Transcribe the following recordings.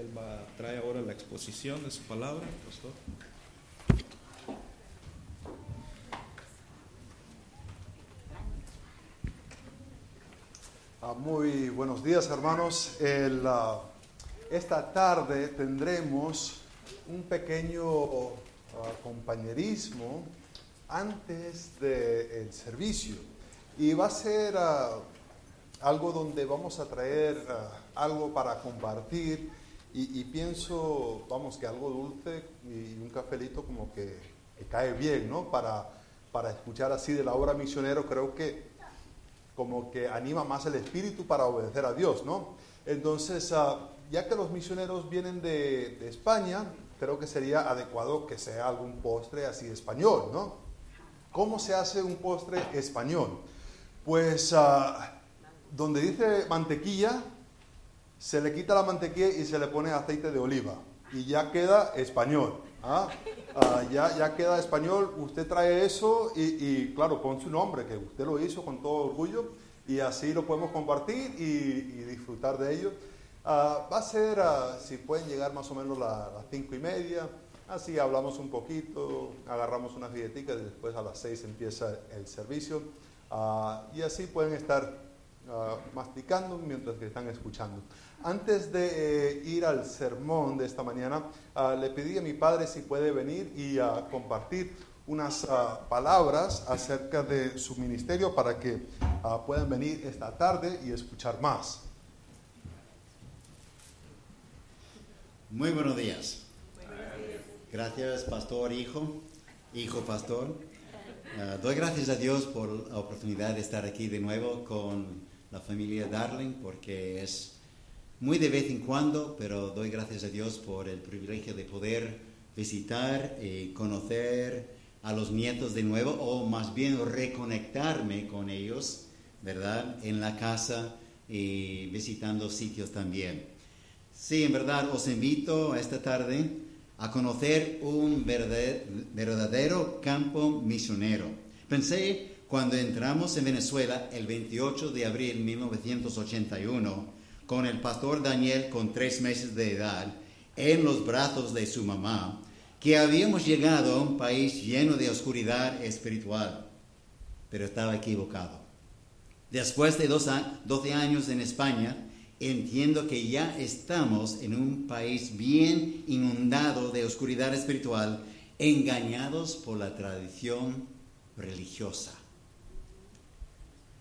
Él va, trae ahora la exposición de su palabra, pastor. Ah, muy buenos días hermanos. Ah, esta tarde tendremos un pequeño ah, compañerismo antes del servicio y va a ser algo donde vamos a traer algo para compartir y, pienso, vamos, que algo dulce y un cafelito como que, cae bien, ¿no? Para, para escuchar así de la obra misionero creo que como que anima más el espíritu para obedecer a Dios, ¿no? Entonces, ah, ya que los misioneros vienen de, España, creo que sería adecuado que sea algún postre así español, ¿no? ¿Cómo se hace un postre español? Pues ah, donde dice mantequilla, se le quita la mantequilla y se le pone aceite de oliva y ya queda español. ¿ah? Ah, ya, ya queda español, usted trae eso y, claro, pon su nombre, que usted lo hizo con todo orgullo y así lo podemos compartir y, disfrutar de ello. Ah, va a ser, si pueden llegar más o menos a las cinco y media, así hablamos un poquito, agarramos unas galletitas y después a las seis empieza el servicio y así pueden estar masticando mientras que están escuchando. Antes de eh, ir al sermón de esta mañana, ah, le pedí a mi padre si puede venir y ah, compartir unas ah, palabras acerca de su ministerio para que puedan venir esta tarde y escuchar más. Muy buenos días. Gracias, pastor, hijo, hijo, pastor. doy gracias a Dios por la oportunidad de estar aquí de nuevo con la familia Darling, porque es muy de vez en cuando, pero doy gracias a Dios por el privilegio de poder visitar y conocer a los nietos de nuevo, o más bien reconectarme con ellos, ¿verdad? En la casa y visitando sitios también. Sí, en verdad os invito esta tarde a conocer un verdadero campo misionero. Pensé cuando entramos en Venezuela el 28 de abril de 1981, con el pastor Daniel con tres meses de edad en los brazos de su mamá, que habíamos llegado a un país lleno de oscuridad espiritual, pero estaba equivocado. Después de 12 años en España, entiendo que ya estamos en un país bien inundado de oscuridad espiritual, engañados por la tradición religiosa.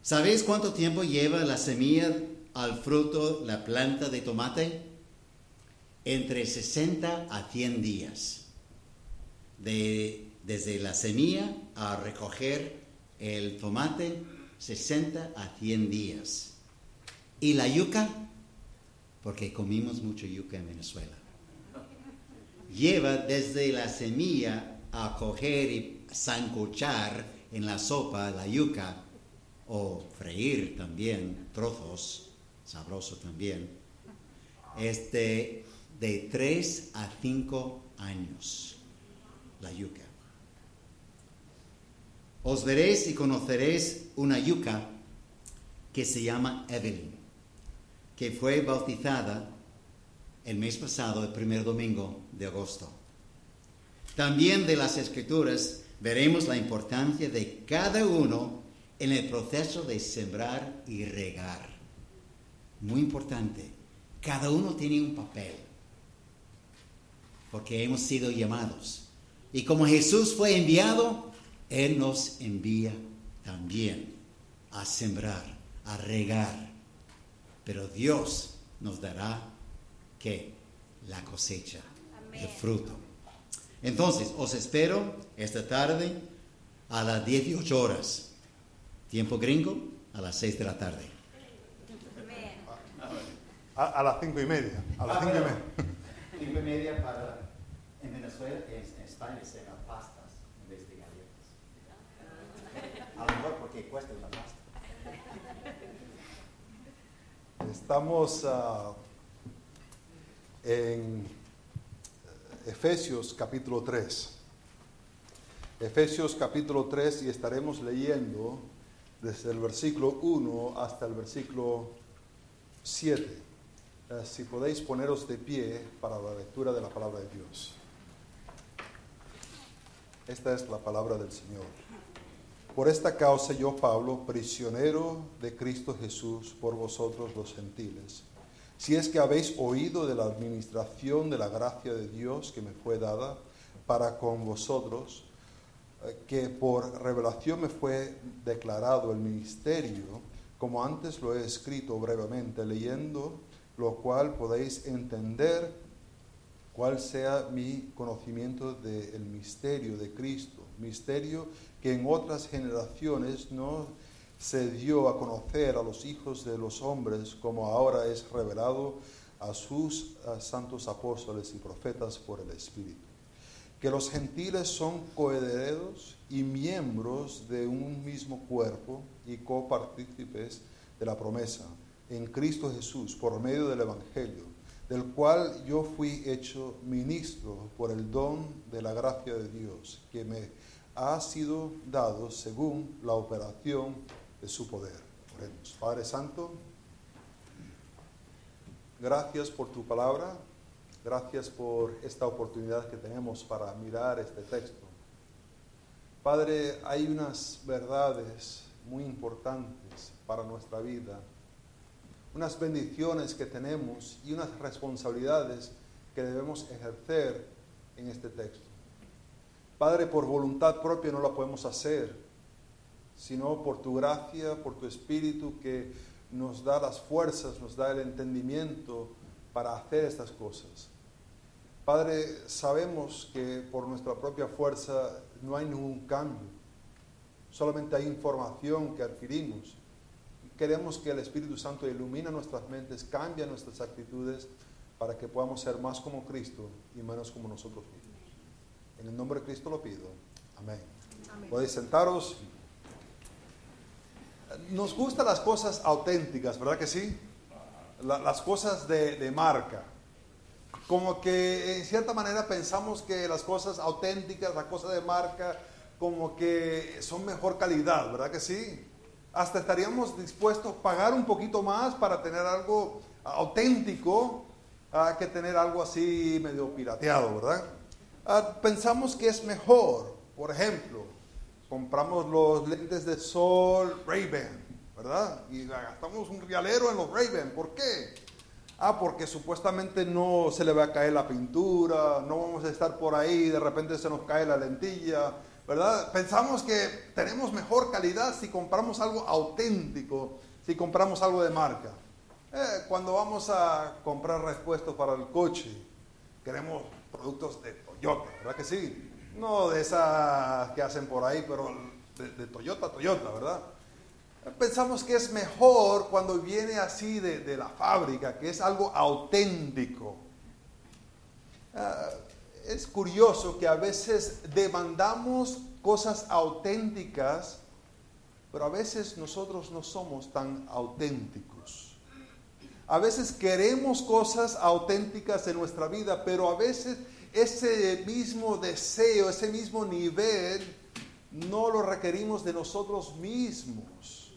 ¿Sabéis cuánto tiempo lleva la semilla al fruto la planta de tomate entre 60 a 100 días. De, desde la semilla a recoger el tomate, 60 a 100 días. ¿Y la yuca? Porque comimos mucho yuca en Venezuela. Lleva desde la semilla a coger y sancochar en la sopa la yuca o freír también trozos sabroso también, este, de 3 a 5 años, la yuca. Os veréis y conoceréis una yuca que se llama Evelyn, que fue bautizada el mes pasado, el primer domingo de agosto. También de las escrituras veremos la importancia de cada uno en el proceso de sembrar y regar muy importante, cada uno tiene un papel, porque hemos sido llamados. Y como Jesús fue enviado, Él nos envía también a sembrar, a regar. Pero Dios nos dará que la cosecha, el fruto. Entonces, os espero esta tarde a las 18 horas. Tiempo gringo, a las 6 de la tarde. A, las cinco y media. A las ah, cinco y media. Cinco y media para. En Venezuela, en, España se dan pastas en vez de galletas. A lo mejor porque cuesta una pasta. Estamos uh, en Efesios capítulo 3. Efesios capítulo 3 y estaremos leyendo desde el versículo 1 hasta el versículo 7. Eh, si podéis poneros de pie para la lectura de la palabra de Dios. Esta es la palabra del Señor. Por esta causa yo, Pablo, prisionero de Cristo Jesús por vosotros los gentiles, si es que habéis oído de la administración de la gracia de Dios que me fue dada para con vosotros, que por revelación me fue declarado el ministerio, como antes lo he escrito brevemente, leyendo lo cual podéis entender cuál sea mi conocimiento del misterio de Cristo, misterio que en otras generaciones no se dio a conocer a los hijos de los hombres como ahora es revelado a sus santos apóstoles y profetas por el Espíritu. Que los gentiles son coherederos y miembros de un mismo cuerpo y copartícipes de la promesa en Cristo Jesús por medio del Evangelio, del cual yo fui hecho ministro por el don de la gracia de Dios, que me ha sido dado según la operación de su poder. Oremos. Padre Santo, gracias por tu palabra, gracias por esta oportunidad que tenemos para mirar este texto. Padre, hay unas verdades muy importantes para nuestra vida unas bendiciones que tenemos y unas responsabilidades que debemos ejercer en este texto. Padre, por voluntad propia no la podemos hacer, sino por tu gracia, por tu espíritu que nos da las fuerzas, nos da el entendimiento para hacer estas cosas. Padre, sabemos que por nuestra propia fuerza no hay ningún cambio, solamente hay información que adquirimos Queremos que el Espíritu Santo ilumine nuestras mentes, cambie nuestras actitudes para que podamos ser más como Cristo y menos como nosotros mismos. En el nombre de Cristo lo pido. Amén. Podéis sentaros. Nos gustan las cosas auténticas, ¿verdad que sí? las cosas de, de marca. Como que en cierta manera pensamos que las cosas auténticas, las cosas de marca, como que son mejor calidad, ¿verdad que sí? hasta estaríamos dispuestos a pagar un poquito más para tener algo auténtico a que tener algo así medio pirateado, ¿verdad? Ah, pensamos que es mejor, por ejemplo, compramos los lentes de sol Ray-Ban, ¿verdad? Y gastamos un rialero en los Ray-Ban, ¿por qué? Ah, porque supuestamente no se le va a caer la pintura, no vamos a estar por ahí, de repente se nos cae la lentilla, ¿verdad? Pensamos que tenemos mejor calidad si compramos algo auténtico, si compramos algo de marca. Eh, cuando vamos a comprar repuestos para el coche, queremos productos de Toyota, ¿verdad que sí? No de esas que hacen por ahí, pero de, Toyota, Toyota, ¿verdad? Pensamos que es mejor cuando viene así de, la fábrica, que es algo auténtico. Ah, es curioso que a veces demandamos cosas auténticas, pero a veces nosotros no somos tan auténticos. A veces queremos cosas auténticas en nuestra vida, pero a veces ese mismo deseo, ese mismo nivel, no lo requerimos de nosotros mismos.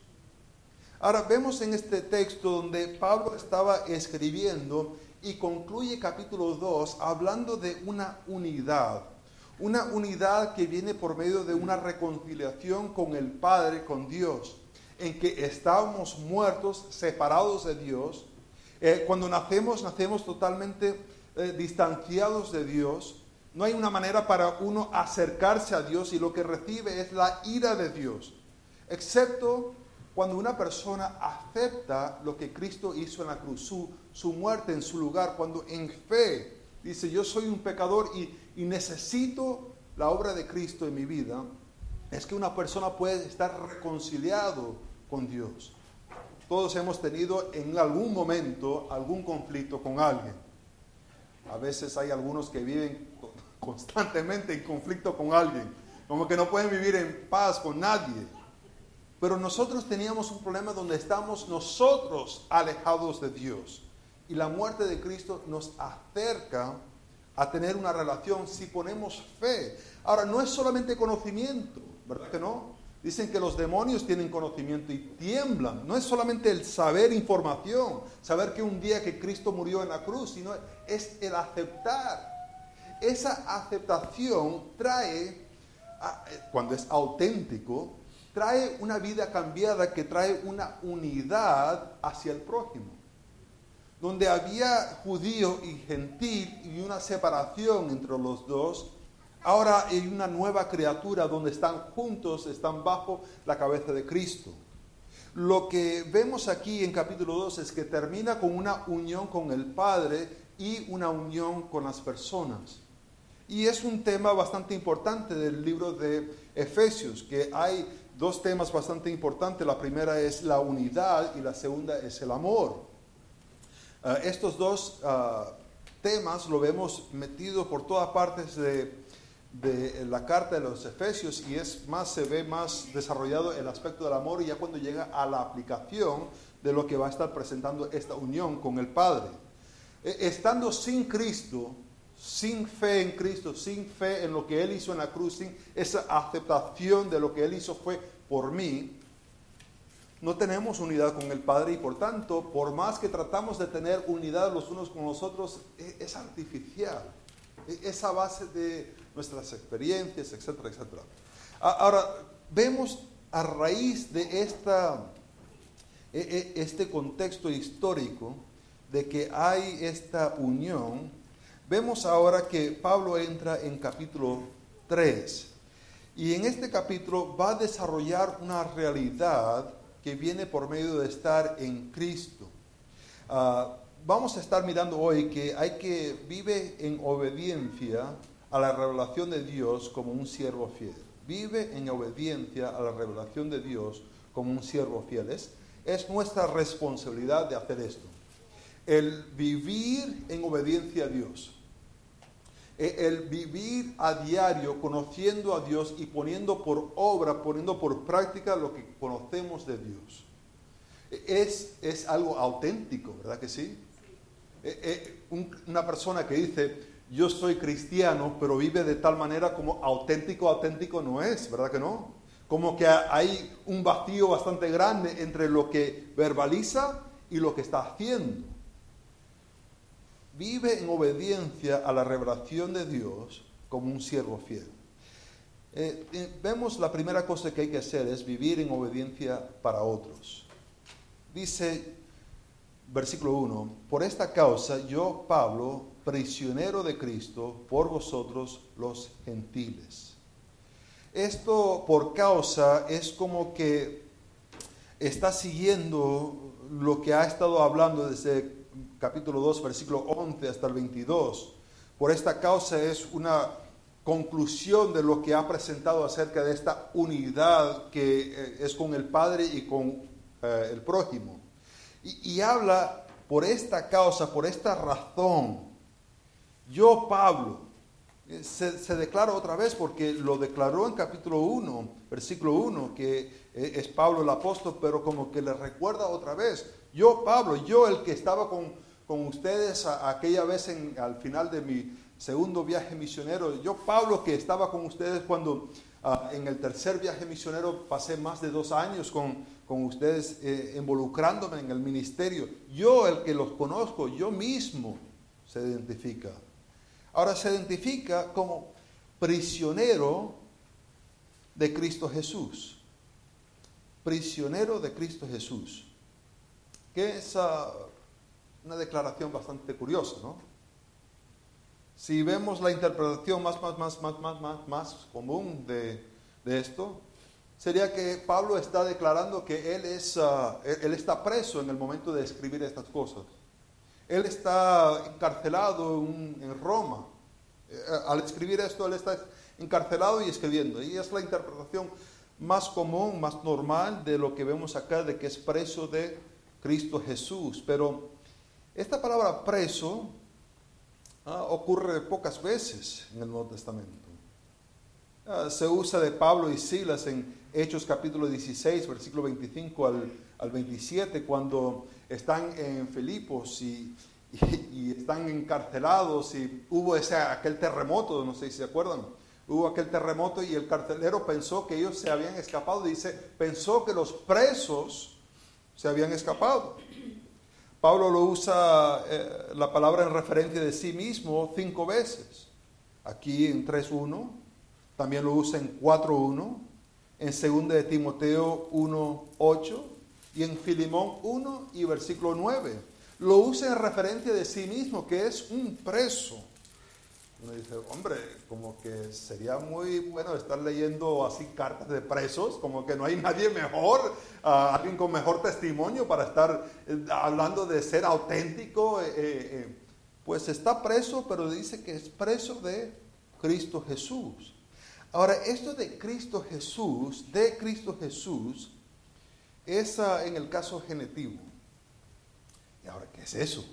Ahora vemos en este texto donde Pablo estaba escribiendo y concluye capítulo 2 hablando de una unidad. Una unidad que viene por medio de una reconciliación con el Padre, con Dios, en que estábamos muertos, separados de Dios. Eh, cuando nacemos, nacemos totalmente eh, distanciados de Dios. No hay una manera para uno acercarse a Dios y lo que recibe es la ira de Dios. Excepto cuando una persona acepta lo que Cristo hizo en la cruz, su, muerte en su lugar, cuando en fe dice, yo soy un pecador y, necesito la obra de Cristo en mi vida, es que una persona puede estar reconciliado con Dios. Todos hemos tenido en algún momento algún conflicto con alguien. A veces hay algunos que viven constantemente en conflicto con alguien, como que no pueden vivir en paz con nadie. Pero nosotros teníamos un problema donde estamos nosotros alejados de Dios. Y la muerte de Cristo nos acerca a tener una relación si ponemos fe. Ahora, no es solamente conocimiento, ¿verdad que no? Dicen que los demonios tienen conocimiento y tiemblan. No es solamente el saber información, saber que un día que Cristo murió en la cruz, sino es el aceptar. Esa aceptación trae, cuando es auténtico, trae una vida cambiada que trae una unidad hacia el prójimo. Donde había judío y gentil y una separación entre los dos, Ahora hay una nueva criatura donde están juntos, están bajo la cabeza de Cristo. Lo que vemos aquí en capítulo 2 es que termina con una unión con el Padre y una unión con las personas. Y es un tema bastante importante del libro de Efesios, que hay dos temas bastante importantes. La primera es la unidad y la segunda es el amor. Ah, estos dos ah, temas lo vemos metido por todas partes de de la carta de los Efesios y es más, se ve más desarrollado el aspecto del amor y ya cuando llega a la aplicación de lo que va a estar presentando esta unión con el Padre. E, estando sin Cristo, sin fe en Cristo, sin fe en lo que Él hizo en la cruz, sin esa aceptación de lo que Él hizo fue por mí, no tenemos unidad con el Padre y por tanto, por más que tratamos de tener unidad los unos con los otros, e, es artificial. E, esa base de nuestras experiencias, etcétera, etcétera. Ahora, vemos a raíz de esta, e, este contexto histórico de que hay esta unión, vemos ahora que Pablo entra en capítulo 3 y en este capítulo va a desarrollar una realidad que viene por medio de estar en Cristo. Ah, vamos a estar mirando hoy que hay que vive en obediencia a la revelación de Dios como un siervo fiel. Vive en obediencia a la revelación de Dios como un siervo fiel. Es, nuestra responsabilidad de hacer esto. El vivir en obediencia a Dios. E, el vivir a diario conociendo a Dios y poniendo por obra, poniendo por práctica lo que conocemos de Dios. E, es, es algo auténtico, ¿verdad que sí? E, una persona que dice, yo soy cristiano, pero vive de tal manera como auténtico, auténtico no es, ¿verdad que no? Como que hay un vacío bastante grande entre lo que verbaliza y lo que está haciendo. Vive en obediencia a la revelación de Dios como un siervo fiel. Eh, eh, vemos la primera cosa que hay que hacer es vivir en obediencia para otros. Dice versículo 1, por esta causa yo, Pablo, prisionero de Cristo por vosotros los gentiles. Esto por causa es como que está siguiendo lo que ha estado hablando desde capítulo 2, versículo 11 hasta el 22. Por esta causa es una conclusión de lo que ha presentado acerca de esta unidad que eh, es con el Padre y con eh, el prójimo. Y, habla por esta causa, por esta razón, yo, Pablo, eh, se, declara otra vez porque lo declaró en capítulo 1, versículo 1, que es Pablo el apóstol, pero como que le recuerda otra vez. Yo, Pablo, yo el que estaba con, ustedes aquella vez en, al final de mi segundo viaje misionero, yo, Pablo, que estaba con ustedes cuando ah, en el tercer viaje misionero pasé más de dos años con, con ustedes eh, involucrándome en el ministerio. Yo, el que los conozco, yo mismo se identifica. Ahora se identifica como prisionero de Cristo Jesús. Prisionero de Cristo Jesús. Que es ah, una declaración bastante curiosa, ¿no? Si vemos la interpretación más, más, más, más, más, más, más común de, esto, sería que Pablo está declarando que él, es, ah, él está preso en el momento de escribir estas cosas. Él está encarcelado en, Roma. Eh, al escribir esto, él está encarcelado y escribiendo. Y es la interpretación más común, más normal de lo que vemos acá, de que es preso de Cristo Jesús. Pero esta palabra preso ah, ocurre pocas veces en el Nuevo Testamento. Ah, se usa de Pablo y Silas en Hechos capítulo 16, versículo 25 al, al 27, cuando están en Filipos y, y, están encarcelados y hubo ese, aquel terremoto, no sé si se acuerdan, hubo aquel terremoto y el carcelero pensó que ellos se habían escapado. Dice, pensó que los presos se habían escapado. Pablo lo usa eh, la palabra en referencia de sí mismo cinco veces. Aquí en 3.1, también lo usa en 4.1, en 2 de Timoteo 1.8 y en Filimón 1 y versículo 9. Lo usa en referencia de sí mismo, que es un preso. Uno dice, hombre, como que sería muy bueno estar leyendo así cartas de presos, como que no hay nadie mejor, alguien con mejor testimonio para estar eh, hablando de ser auténtico. Eh, eh, pues está preso, pero dice que es preso de Cristo Jesús. Ahora, esto de Cristo Jesús, de Cristo Jesús, es en el caso genitivo. ¿Y ahora qué es eso?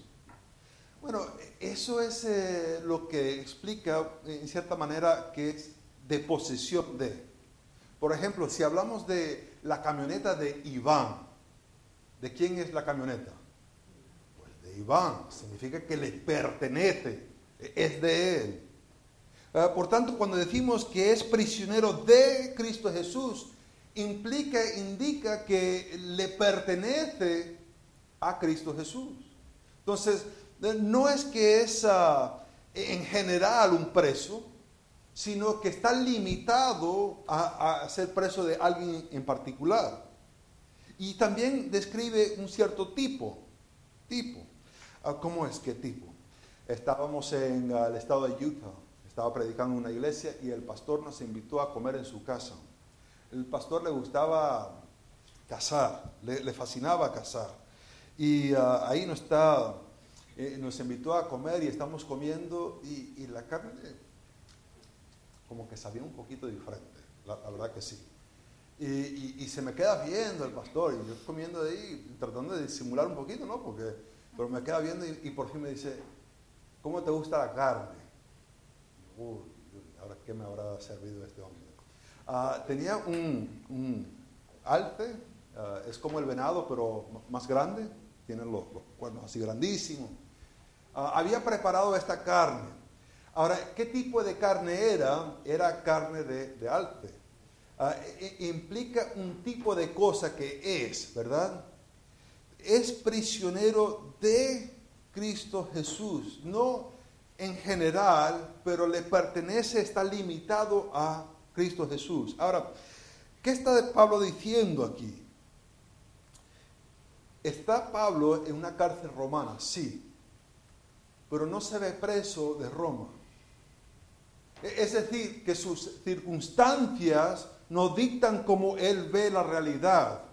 Bueno, eso es eh, lo que explica, en cierta manera, que es de posesión de. Por ejemplo, si hablamos de la camioneta de Iván, ¿de quién es la camioneta? Pues de Iván, significa que le pertenece, es de él. Ah, por tanto, cuando decimos que es prisionero de Cristo Jesús, implica, indica que le pertenece a Cristo Jesús. Entonces, no es que es ah, en general un preso, sino que está limitado a, ser preso de alguien en particular. Y también describe un cierto tipo. Tipo. Ah, ¿Cómo es? ¿Qué tipo? Estábamos en ah, el estado de Utah. Estaba predicando en una iglesia y el pastor nos invitó a comer en su casa. El pastor le gustaba cazar, le, fascinaba cazar. Y ahí no está eh, nos invitó a comer y estamos comiendo y, la carne como que sabía un poquito diferente, la, verdad que sí. Y, se me queda viendo el pastor y yo comiendo ahí, tratando de disimular un poquito, ¿no? Porque, pero me queda viendo y, por fin me dice, ¿cómo te gusta la carne? Uy, ahora qué me habrá servido este hombre. Ah, tenía un, un alte, ah, es como el venado, pero más grande, tiene los cuernos así grandísimos. Ah, había preparado esta carne. Ahora, ¿qué tipo de carne era? Era carne de, de. Ah, implica un tipo de cosa que es, ¿verdad? Es prisionero de Cristo Jesús, no en general, pero le pertenece, está limitado a Cristo Jesús. Ahora, ¿qué está Pablo diciendo aquí? ¿Está Pablo en una cárcel romana? Sí pero no se ve preso de Roma. E-, es decir, que sus circunstancias no dictan como él ve la realidad.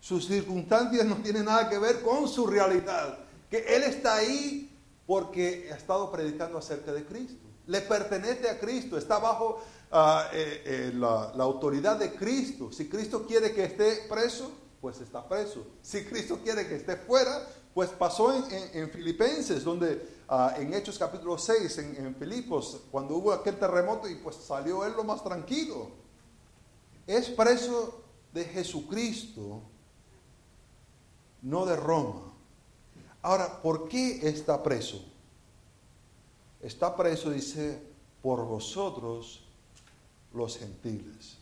Sus circunstancias no tienen nada que ver con su realidad. Que él está ahí porque ha estado predicando acerca de Cristo. Le pertenece a Cristo, está bajo ah, eh, eh, la, la autoridad de Cristo. Si Cristo quiere que esté preso, pues está preso. Si Cristo quiere que esté fuera, pues pasó en, Filipenses, donde ah, en Hechos capítulo 6, en, Filipos, cuando hubo aquel terremoto y pues salió él lo más tranquilo. Es preso de Jesucristo, no de Roma. Ahora, ¿por qué está preso? Está preso, dice, por vosotros los gentiles.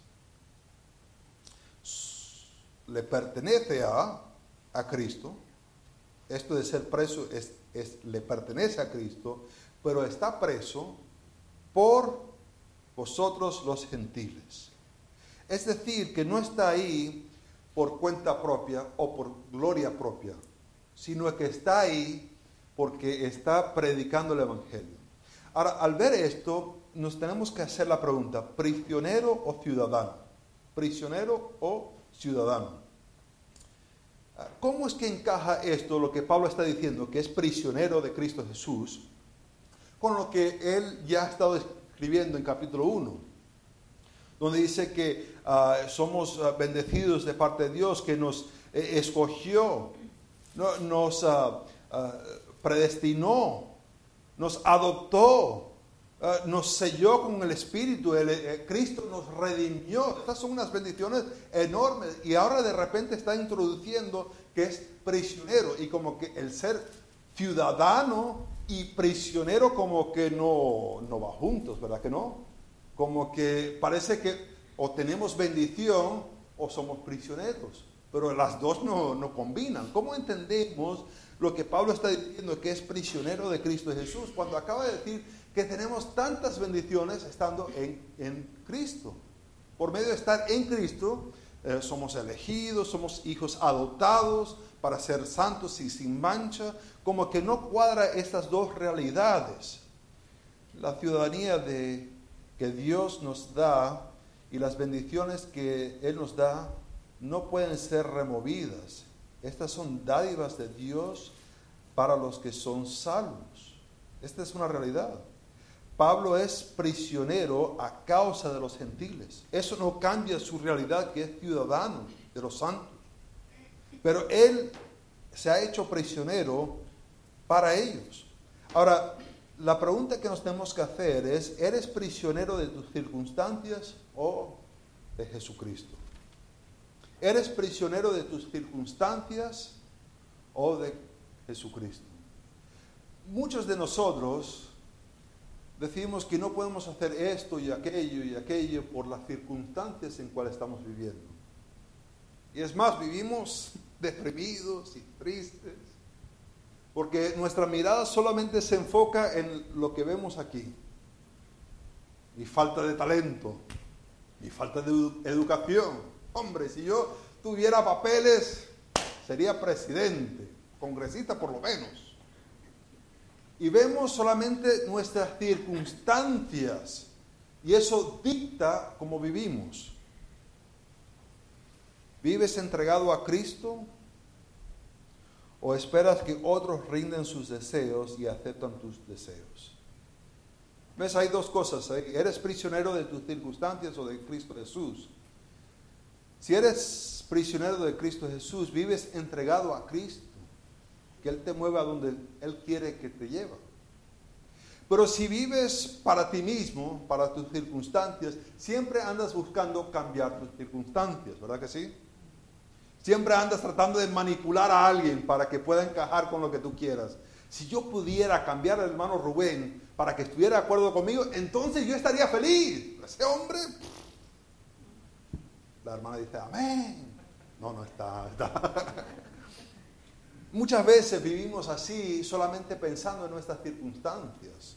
Le pertenece a, a Cristo, esto de ser preso es, le pertenece a Cristo, pero está preso por vosotros los gentiles. Es decir, que no está ahí por cuenta propia o por gloria propia, sino que está ahí porque está predicando el Evangelio. Ahora, al ver esto, nos tenemos que hacer la pregunta, ¿prisionero o ciudadano? ¿Prisionero o ciudadano? ¿Cómo es que encaja esto, lo que Pablo está diciendo, que es prisionero de Cristo Jesús, con lo que él ya ha estado escribiendo en capítulo 1? Donde dice que ah, somos ah, bendecidos de parte de Dios, que nos eh, escogió, nos ah, predestinó, nos adoptó, Ah, nos selló con el Espíritu, eh, Cristo nos redimió. Estas son unas bendiciones enormes y ahora de repente está introduciendo que es prisionero y como que el ser ciudadano y prisionero como que no, no va juntos, ¿verdad que no? como que parece que o tenemos bendición o somos prisioneros, pero las dos no, no combinan. ¿Cómo entendemos lo que Pablo está diciendo, que es prisionero de Cristo Jesús, cuando acaba de decir que tenemos tantas bendiciones estando en, en Cristo? Por medio de estar en Cristo, eh, somos elegidos, somos hijos adoptados para ser santos y sin mancha, como que no cuadra estas dos realidades. La ciudadanía de, que Dios nos da y las bendiciones que Él nos da no pueden ser removidas. Estas son dádivas de Dios para los que son salvos. Esta es una realidad. Pablo es prisionero a causa de los gentiles. Eso no cambia su realidad que es ciudadano de los santos. Pero él se ha hecho prisionero para ellos. Ahora, la pregunta que nos tenemos que hacer es, ¿eres prisionero de tus circunstancias o de Jesucristo? ¿Eres prisionero de tus circunstancias o de Jesucristo? Muchos de nosotros decimos que no podemos hacer esto y aquello y aquello por las circunstancias en cuales estamos viviendo. Y es más, vivimos deprimidos y tristes, porque nuestra mirada solamente se enfoca en lo que vemos aquí. Mi falta de talento, mi falta de educación, Hombre, si yo tuviera papeles, sería presidente, congresista por lo menos. Y vemos solamente nuestras circunstancias y eso dicta cómo vivimos. ¿Vives entregado a Cristo? ¿O esperas que otros rinden sus deseos y aceptan tus deseos? ¿Ves? Hay dos cosas. ¿Eres prisionero de tus circunstancias o de Cristo Jesús? Si eres prisionero de Cristo Jesús, vives entregado a Cristo, que Él te mueva donde Él quiere que te lleve. Pero si vives para ti mismo, para tus circunstancias, siempre andas buscando cambiar tus circunstancias, ¿verdad que sí? Siempre andas tratando de manipular a alguien para que pueda encajar con lo que tú quieras. Si yo pudiera cambiar al hermano Rubén para que estuviera de acuerdo conmigo, entonces yo estaría feliz. Ese hombre, la hermana dice, amén. No, no está. Muchas veces vivimos así solamente pensando en nuestras circunstancias.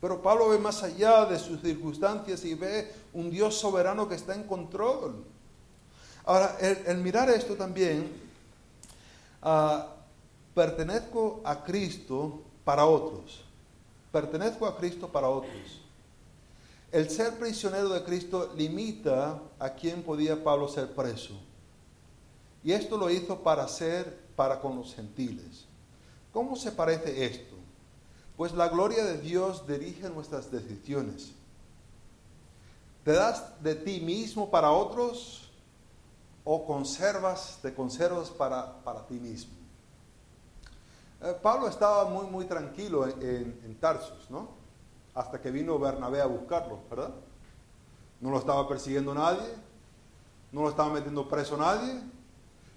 Pero Pablo ve más allá de sus circunstancias y ve un Dios soberano que está en control. Ahora, el, mirar esto también, ah, pertenezco a Cristo para otros. Pertenezco a Cristo para otros. El ser prisionero de Cristo limita a quien podía Pablo ser preso. Y esto lo hizo para ser para con los gentiles. ¿Cómo se parece esto? Pues la gloria de Dios dirige nuestras decisiones. ¿Te das de ti mismo para otros o conservas, te conservas para, para ti mismo? Eh, Pablo estaba muy, muy tranquilo en, en Tarsus, ¿no? hasta que vino Bernabé a buscarlo, ¿verdad? No lo estaba persiguiendo nadie, no lo estaba metiendo preso nadie.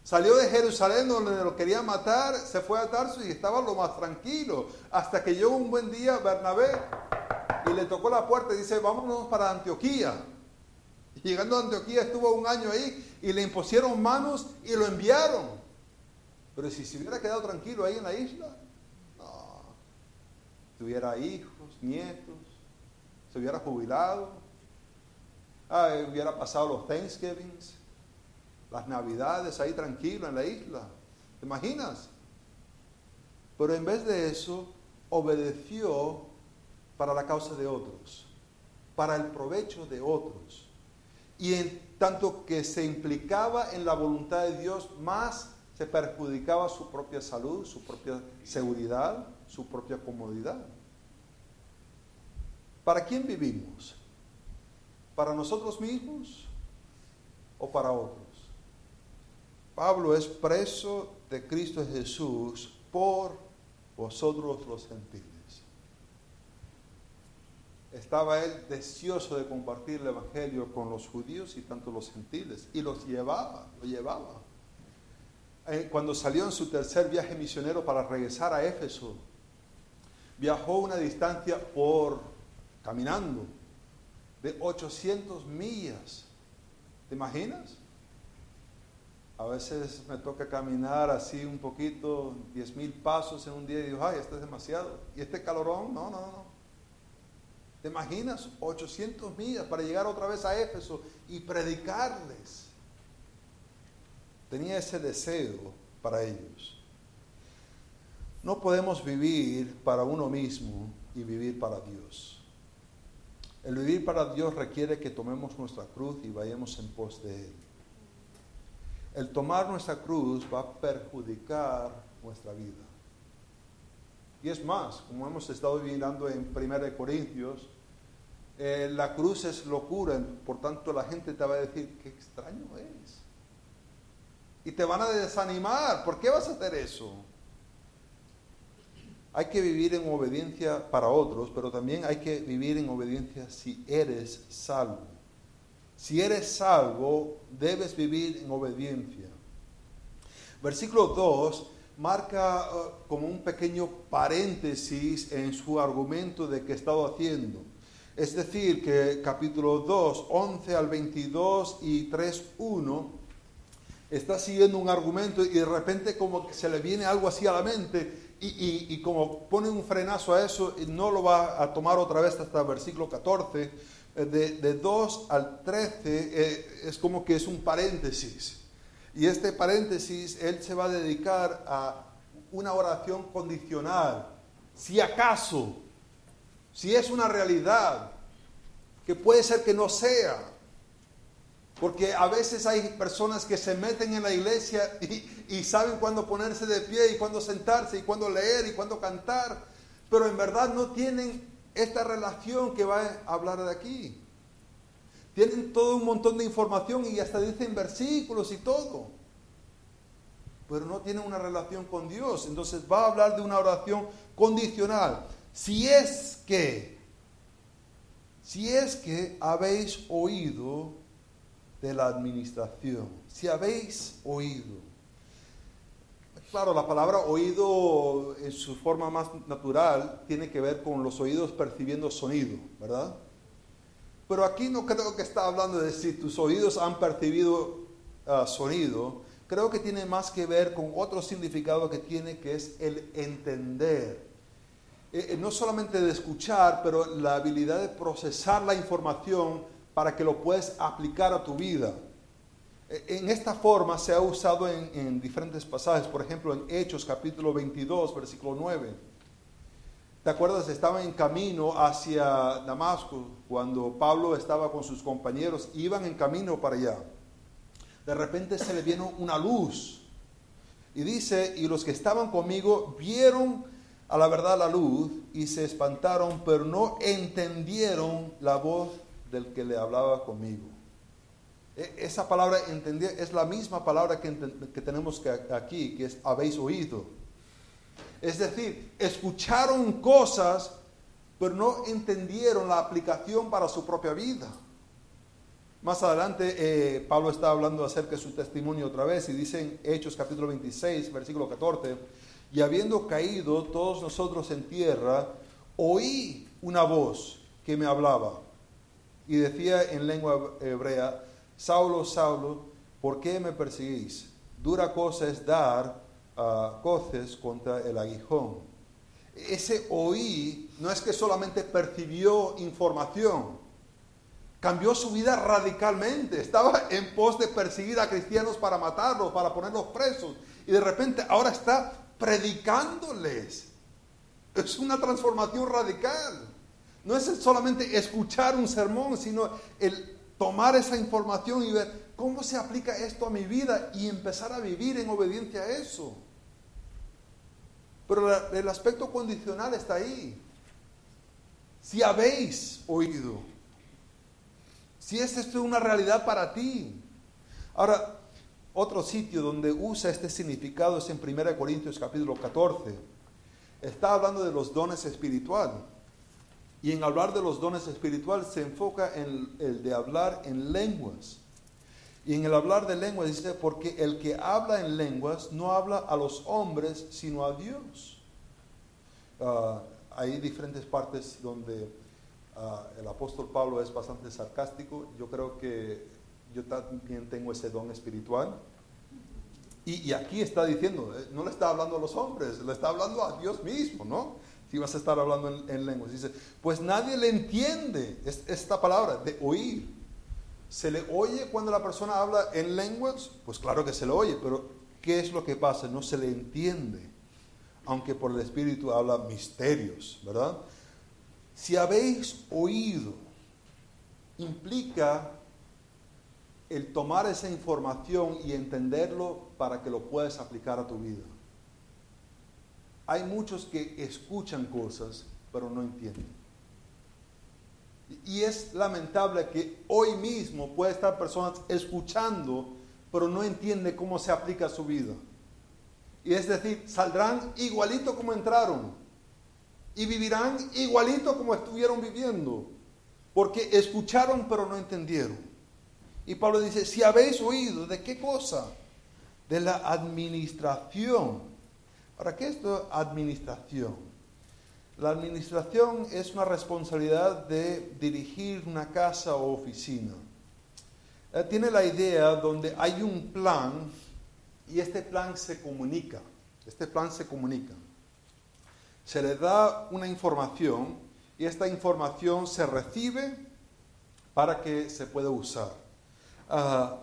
Salió de Jerusalén donde lo quería matar, se fue a Tarso y estaba lo más tranquilo. Hasta que llegó un buen día Bernabé y le tocó la puerta y dice, vámonos para Antioquía. Llegando a Antioquía estuvo un año ahí y le impusieron manos y lo enviaron. Pero si se hubiera quedado tranquilo ahí en la isla, no, tuviera hijos nietos, se hubiera jubilado, ah, hubiera pasado los Thanksgivings, las Navidades ahí tranquilo en la isla. ¿Te imaginas? Pero en vez de eso, obedeció para la causa de otros, para el provecho de otros. Y en tanto que se implicaba en la voluntad de Dios, más se perjudicaba su propia salud, su propia seguridad, su propia comodidad. ¿Para quién vivimos? ¿Para nosotros mismos o para otros? Pablo es preso de Cristo Jesús por vosotros los gentiles. Estaba él deseoso de compartir el Evangelio con los judíos y tanto los gentiles, y los llevaba, lo llevaba. Eh, cuando salió en su tercer viaje misionero para regresar a Éfeso, viajó una distancia por caminando de 800 millas. ¿Te imaginas? A veces me toca caminar así un poquito, 10 mil pasos en un día y digo, ay, esto es demasiado. ¿Y este calorón? No, no, no. ¿Te imaginas? 800 millas para llegar otra vez a Éfeso y predicarles. Tenía ese deseo para ellos. No podemos vivir para uno mismo y vivir para Dios. El vivir para Dios requiere que tomemos nuestra cruz y vayamos en pos de Él. El tomar nuestra cruz va a perjudicar nuestra vida. Y es más, como hemos estado mirando en 1 Corintios, eh, la cruz es locura, por tanto la gente te va a decir, qué extraño es. Y te van a desanimar, ¿por qué vas a hacer eso? Hay que vivir en obediencia para otros, pero también hay que vivir en obediencia si eres salvo. Si eres salvo, debes vivir en obediencia. Versículo 2 marca uh, como un pequeño paréntesis en su argumento de que he estado haciendo. Es decir, que capítulo 2, 11 al 22 y 3, 1, está siguiendo un argumento y de repente como que se le viene algo así a la mente y, como pone un frenazo a eso, no lo va a tomar otra vez hasta el versículo 14, eh, de, 2 al 13 eh, es como que es un paréntesis. Y este paréntesis, él se va a dedicar a una oración condicional. Si acaso, si es una realidad, que puede ser que no sea, porque a veces hay personas que se meten en la iglesia y, saben cuándo ponerse de pie y cuándo sentarse y cuándo leer y cuándo cantar, pero en verdad no tienen esta relación que va a hablar de aquí. Tienen todo un montón de información y hasta dicen versículos y todo, pero no tienen una relación con Dios. Entonces va a hablar de una oración condicional. Si es que, si es que habéis oído de la administración. Si habéis oído. Claro, la palabra oído en su forma más natural tiene que ver con los oídos percibiendo sonido, ¿verdad? Pero aquí no creo que está hablando de si tus oídos han percibido ah, sonido. Creo que tiene más que ver con otro significado que tiene, que es el entender. Eh, eh, no solamente de escuchar, pero la habilidad de procesar la información para que lo puedas aplicar a tu vida. E, en esta forma se ha usado en, diferentes pasajes, por ejemplo en Hechos capítulo 22, versículo 9. ¿Te acuerdas? Estaba en camino hacia Damasco cuando Pablo estaba con sus compañeros, iban en camino para allá. De repente se le vino una luz y dice, y los que estaban conmigo vieron a la verdad la luz y se espantaron, pero no entendieron la voz del que le hablaba conmigo. E, esa palabra entender es la misma palabra que, que tenemos aquí, que es habéis oído. Es decir, escucharon cosas, pero no entendieron la aplicación para su propia vida. Más adelante, eh, Pablo está hablando acerca de su testimonio otra vez y dice en Hechos capítulo 26, versículo 14, y habiendo caído todos nosotros en tierra, oí una voz que me hablaba y decía en lengua hebrea, Saulo, Saulo, ¿por qué me perseguís? Dura cosa es dar uh, coces contra el aguijón. Ese oí no es que solamente percibió información, cambió su vida radicalmente. Estaba en pos de perseguir a cristianos para matarlos, para ponerlos presos. Y de repente ahora está predicándoles. Es una transformación radical. No es solamente escuchar un sermón, sino el tomar esa información y ver cómo se aplica esto a mi vida y empezar a vivir en obediencia a eso. Pero el aspecto condicional está ahí. Si habéis oído, si es esto una realidad para ti. Ahora, otro sitio donde usa este significado es en 1 Corintios capítulo 14. Está hablando de los dones espirituales. Y en hablar de los dones espirituales se enfoca en el de hablar en lenguas. Y en el hablar de lenguas dice, porque el que habla en lenguas no habla a los hombres, sino a Dios. Ah, hay diferentes partes donde ah, el apóstol Pablo es bastante sarcástico. Yo creo que yo también tengo ese don espiritual. Y, y aquí está diciendo, eh, no le está hablando a los hombres, le está hablando a Dios mismo, ¿no? Si vas a estar hablando en, en lenguas. Dice, pues nadie le entiende es- esta palabra de oír. ¿Se le oye cuando la persona habla en lenguas? Pues claro que se le oye, pero ¿qué es lo que pasa? No se le entiende, aunque por el Espíritu habla misterios, ¿verdad? Si habéis oído, implica el tomar esa información y entenderlo para que lo puedas aplicar a tu vida. Hay muchos que escuchan cosas, pero no entienden. Y es lamentable que hoy mismo puede estar personas escuchando, pero no entiende cómo se aplica a su vida. Y es decir, saldrán igualito como entraron y vivirán igualito como estuvieron viviendo, porque escucharon pero no entendieron. Y Pablo dice, si habéis oído, ¿de qué cosa? De la administración. ¿Para qué esto administración? La administración es una responsabilidad de dirigir una casa o oficina. Eh, tiene la idea donde hay un plan y este plan se comunica. Este plan se comunica. Se le da una información y esta información se recibe para que se pueda usar. Ah,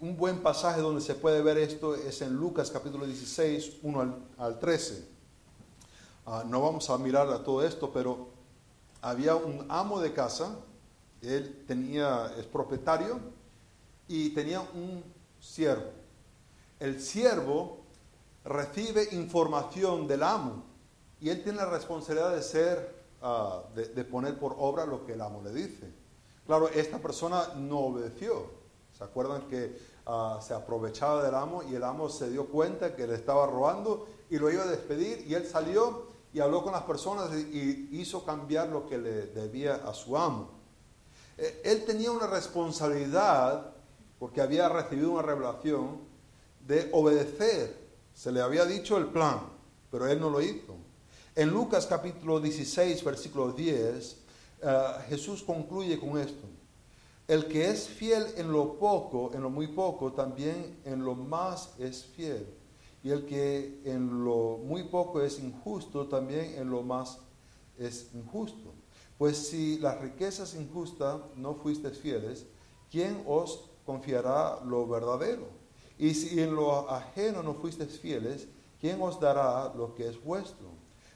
un buen pasaje donde se puede ver esto es en Lucas capítulo 16, 1 al, al 13. Ah, no vamos a mirar a todo esto, pero había un amo de casa, él tenía, es propietario y tenía un siervo. El siervo recibe información del amo y él tiene la responsabilidad de ser, ah, de poner por obra lo que el amo le dice. Claro, esta persona no obedeció. ¿Se acuerdan que ah, se aprovechaba del amo y el amo se dio cuenta que le estaba robando y lo iba a despedir y él salió y habló con las personas y hizo cambiar lo que le debía a su amo? Eh, Él tenía una responsabilidad, porque había recibido una revelación, de obedecer. Se le había dicho el plan, pero él no lo hizo. En Lucas capítulo 16, versículo 10, eh, Jesús concluye con esto. El que es fiel en lo poco, en lo muy poco, también en lo más es fiel. Y el que en lo muy poco es injusto, también en lo más es injusto. Pues si las riquezas injustas no fuisteis fieles, ¿quién os confiará lo verdadero? Y si en lo ajeno no fuisteis fieles, ¿quién os dará lo que es vuestro?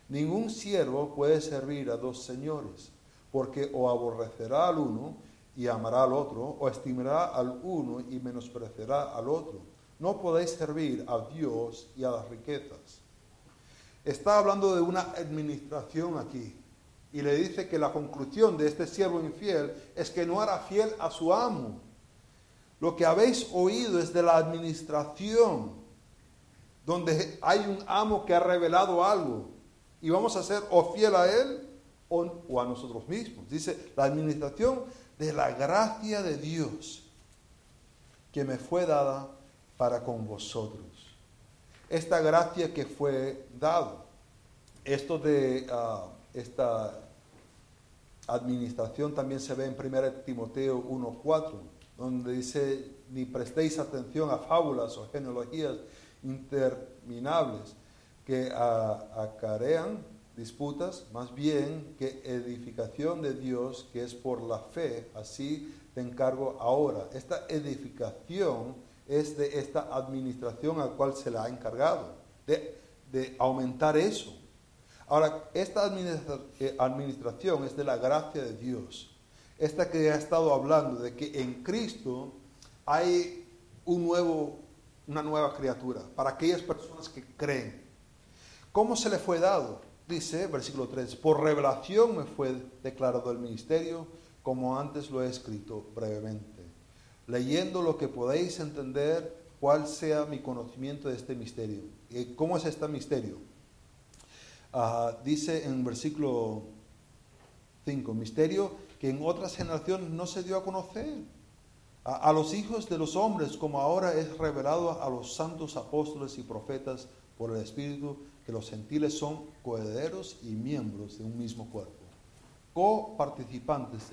Ningún siervo puede servir a dos señores, porque o aborrecerá al uno y amará al otro, o estimará al uno y menospreciará al otro. No podéis servir a Dios y a las riquezas. Está hablando de una administración aquí. Y le dice que la conclusión de este siervo infiel es que no era fiel a su amo. Lo que habéis oído es de la administración, donde hay un amo que ha revelado algo. Y vamos a ser o fiel a él o, o a nosotros mismos. Dice, la administración de la gracia de Dios que me fue dada para con vosotros. Esta gracia que fue dada. Esto de ah, esta administración también se ve en 1 Timoteo 1.4, donde dice, ni prestéis atención a fábulas o genealogías interminables que ah, acarean disputas, más bien que edificación de Dios que es por la fe, así te encargo ahora. Esta edificación es de esta administración al cual se le ha encargado, de, aumentar eso. Ahora, esta eh, administración es de la gracia de Dios. Esta que ha estado hablando de que en Cristo hay un nuevo, una nueva criatura para aquellas personas que creen. ¿Cómo se le fue dado? Dice, versículo 3, por revelación me fue declarado el ministerio, como antes lo he escrito brevemente, leyendo lo que podéis entender cuál sea mi conocimiento de este misterio. ¿Y ¿Cómo es este misterio? Ah, dice en versículo 5, misterio que en otras generaciones no se dio a conocer. A, a los hijos de los hombres, como ahora es revelado a los santos apóstoles y profetas por el Espíritu, los gentiles son coherederos y miembros de un mismo cuerpo. coparticipantes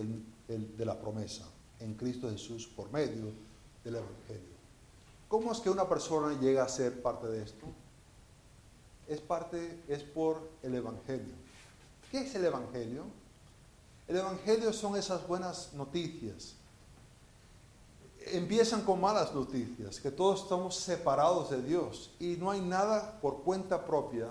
de la promesa en Cristo Jesús por medio del Evangelio. ¿Cómo es que una persona llega a ser parte de esto? Es parte, es por el Evangelio. ¿Qué es el Evangelio? El Evangelio son esas buenas noticias. Empiezan con malas noticias, que todos estamos separados de Dios y no hay nada por cuenta propia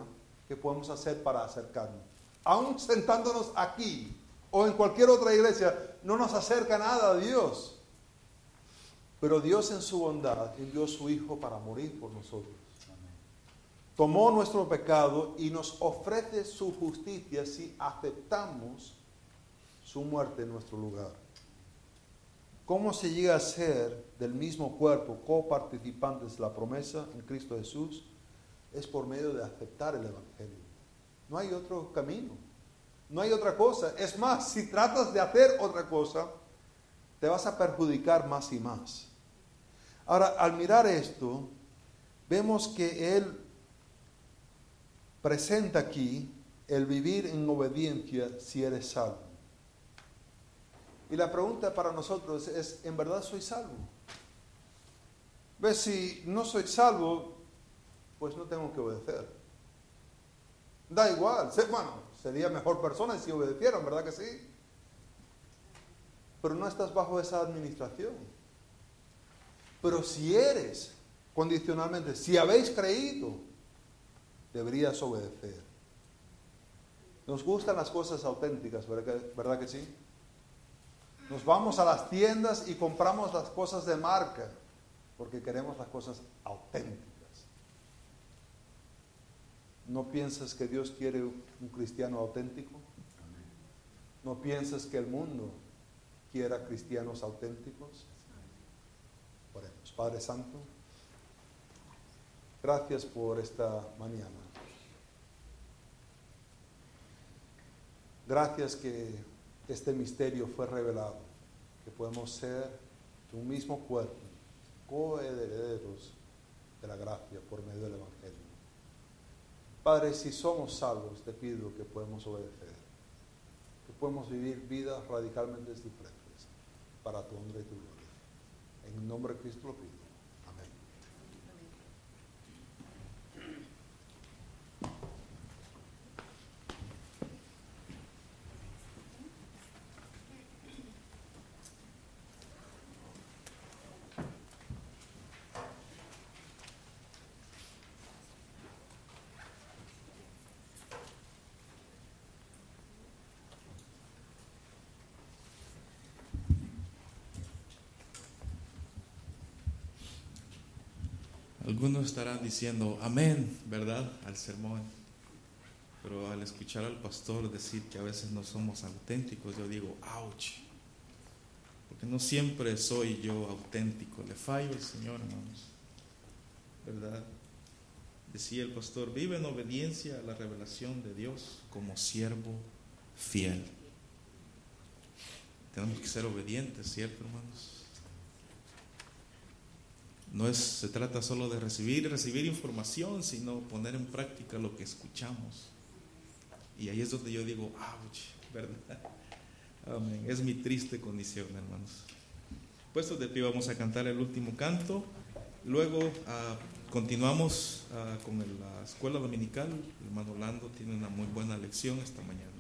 que podemos hacer para acercarnos. Aún sentándonos aquí o en cualquier otra iglesia, no nos acerca nada a Dios. Pero Dios en su bondad envió a su Hijo para morir por nosotros. Tomó nuestro pecado y nos ofrece su justicia si aceptamos su muerte en nuestro lugar. ¿Cómo se llega a ser del mismo cuerpo coparticipantes de la promesa en Cristo Jesús? Es por medio de aceptar el Evangelio. No hay otro camino. No hay otra cosa. Es más, si tratas de hacer otra cosa, te vas a perjudicar más y más. Ahora, al mirar esto, vemos que Él presenta aquí el vivir en obediencia si eres salvo. Y la pregunta para nosotros es, ¿en verdad soy salvo? ¿Ves? Si no soy salvo, pues no tengo que obedecer. Da igual, bueno, sería mejor persona si obedecieran, ¿verdad que sí? Pero no estás bajo esa administración. Pero si eres, condicionalmente, si habéis creído, deberías obedecer. Nos gustan las cosas auténticas, ¿verdad que, sí? Nos vamos a las tiendas y compramos las cosas de marca porque queremos las cosas auténticas. ¿No piensas que Dios quiere un cristiano auténtico? ¿No piensas que el mundo quiera cristianos auténticos? Padre Santo, gracias por esta mañana. Gracias que este misterio fue revelado, que podemos ser un mismo cuerpo, coherederos de la gracia por medio del Evangelio. Padre, si somos salvos, te pido que podemos obedecer, que podemos vivir vidas radicalmente diferentes para tu honra y tu gloria. En nombre de Cristo lo pido. Algunos estarán diciendo amén, ¿verdad? Al sermón. Pero al escuchar al pastor decir que a veces no somos auténticos, yo digo, ouch. Porque no siempre soy yo auténtico. Le fallo al Señor, hermanos. ¿Verdad? Decía el pastor, vive en obediencia a la revelación de Dios como siervo fiel. Tenemos que ser obedientes, ¿cierto, hermanos? No es, se trata solo de recibir, recibir información, sino poner en práctica lo que escuchamos. Y ahí es donde yo digo, ouch, ¿verdad? Amén. Es mi triste condición, hermanos. Puestos de pie, vamos a cantar el último canto. Luego ah, continuamos ah, con la escuela dominical. El hermano Lando tiene una muy buena lección esta mañana.